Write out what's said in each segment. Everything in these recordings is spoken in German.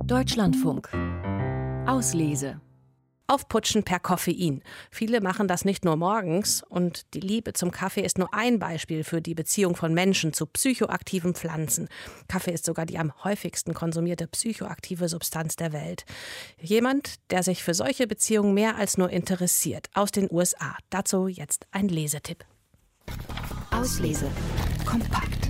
Deutschlandfunk. Auslese. Aufputschen per Koffein. Viele machen das nicht nur morgens und die Liebe zum Kaffee ist nur ein Beispiel für die Beziehung von Menschen zu psychoaktiven Pflanzen. Kaffee ist sogar die am häufigsten konsumierte psychoaktive Substanz der Welt. Jemand, der sich für solche Beziehungen mehr als nur interessiert, aus den USA. Dazu jetzt ein Lesetipp. Auslese. Kompakt.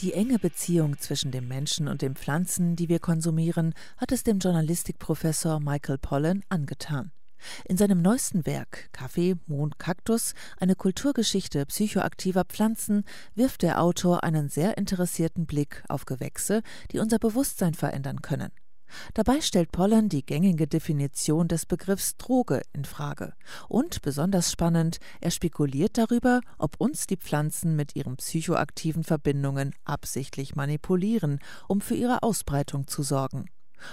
Die enge Beziehung zwischen dem Menschen und den Pflanzen, die wir konsumieren, hat es dem Journalistikprofessor Michael Pollan angetan. In seinem neuesten Werk Kaffee, Mond, Kaktus, eine Kulturgeschichte psychoaktiver Pflanzen, wirft der Autor einen sehr interessierten Blick auf Gewächse, die unser Bewusstsein verändern können. Dabei stellt Pollan die gängige Definition des Begriffs Droge in Frage. Und besonders spannend, er spekuliert darüber, ob uns die Pflanzen mit ihren psychoaktiven Verbindungen absichtlich manipulieren, um für ihre Ausbreitung zu sorgen.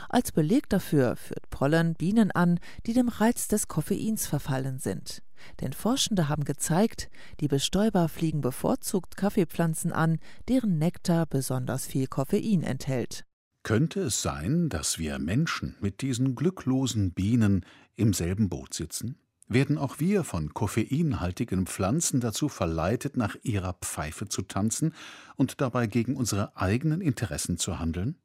Als Beleg dafür führt Pollan Bienen an, die dem Reiz des Koffeins verfallen sind. Denn Forschende haben gezeigt, die Bestäuber fliegen bevorzugt Kaffeepflanzen an, deren Nektar besonders viel Koffein enthält. Könnte es sein, dass wir Menschen mit diesen glücklosen Bienen im selben Boot sitzen? Werden auch wir von koffeinhaltigen Pflanzen dazu verleitet, nach ihrer Pfeife zu tanzen und dabei gegen unsere eigenen Interessen zu handeln?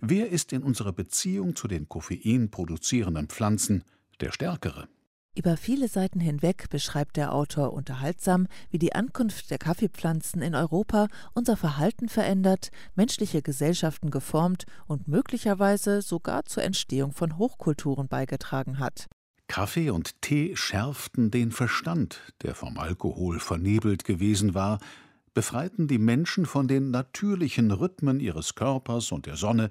Wer ist in unserer Beziehung zu den Koffein produzierenden Pflanzen der Stärkere? Über viele Seiten hinweg beschreibt der Autor unterhaltsam, wie die Ankunft der Kaffeepflanzen in Europa unser Verhalten verändert, menschliche Gesellschaften geformt und möglicherweise sogar zur Entstehung von Hochkulturen beigetragen hat. Kaffee und Tee schärften den Verstand, der vom Alkohol vernebelt gewesen war, befreiten die Menschen von den natürlichen Rhythmen ihres Körpers und der Sonne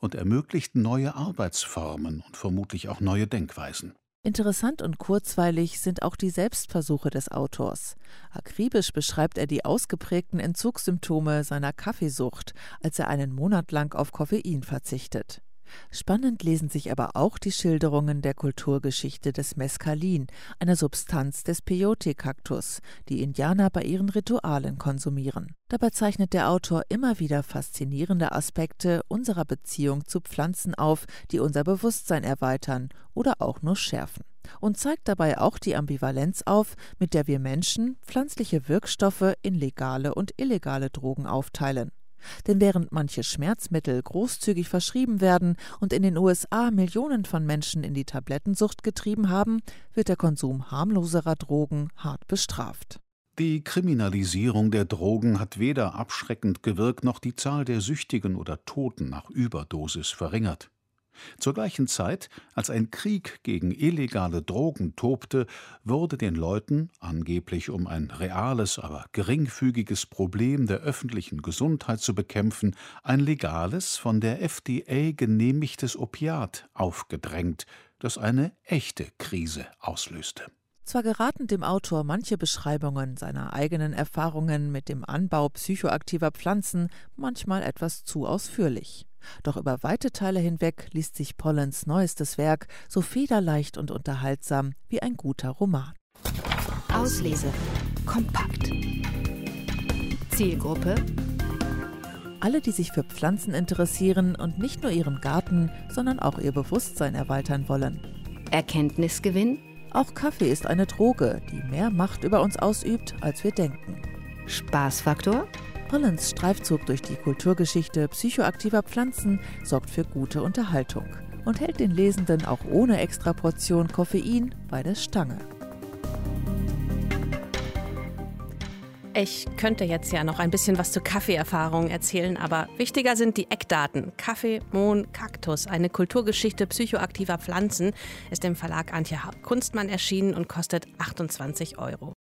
und ermöglichten neue Arbeitsformen und vermutlich auch neue Denkweisen. Interessant und kurzweilig sind auch die Selbstversuche des Autors. Akribisch beschreibt er die ausgeprägten Entzugssymptome seiner Kaffeesucht, als er einen Monat lang auf Koffein verzichtet. Spannend lesen sich aber auch die Schilderungen der Kulturgeschichte des Mescalin, einer Substanz des Peyote-Kaktus, die Indianer bei ihren Ritualen konsumieren. Dabei zeichnet der Autor immer wieder faszinierende Aspekte unserer Beziehung zu Pflanzen auf, die unser Bewusstsein erweitern oder auch nur schärfen und zeigt dabei auch die Ambivalenz auf, mit der wir Menschen pflanzliche Wirkstoffe in legale und illegale Drogen aufteilen. Denn während manche Schmerzmittel großzügig verschrieben werden und in den USA Millionen von Menschen in die Tablettensucht getrieben haben, wird der Konsum harmloserer Drogen hart bestraft. Die Kriminalisierung der Drogen hat weder abschreckend gewirkt noch die Zahl der Süchtigen oder Toten nach Überdosis verringert. Zur gleichen Zeit, als ein Krieg gegen illegale Drogen tobte, wurde den Leuten, angeblich um ein reales, aber geringfügiges Problem der öffentlichen Gesundheit zu bekämpfen, ein legales, von der FDA genehmigtes Opiat aufgedrängt, das eine echte Krise auslöste. Zwar geraten dem Autor manche Beschreibungen seiner eigenen Erfahrungen mit dem Anbau psychoaktiver Pflanzen manchmal etwas zu ausführlich. Doch über weite Teile hinweg liest sich Pollens neuestes Werk so federleicht und unterhaltsam wie ein guter Roman. Auslese. Kompakt. Zielgruppe alle, die sich für Pflanzen interessieren und nicht nur ihren Garten, sondern auch ihr Bewusstsein erweitern wollen. Erkenntnisgewinn? Auch Kaffee ist eine Droge, die mehr Macht über uns ausübt, als wir denken. Spaßfaktor? Pollens Streifzug durch die Kulturgeschichte psychoaktiver Pflanzen sorgt für gute Unterhaltung und hält den Lesenden auch ohne Extraportion Koffein bei der Stange. Ich könnte jetzt ja noch ein bisschen was zur Kaffeeerfahrung erzählen, aber wichtiger sind die Eckdaten. Kaffee, Mohn, Kaktus, eine Kulturgeschichte psychoaktiver Pflanzen, ist im Verlag Antje Kunstmann erschienen und kostet 28 Euro.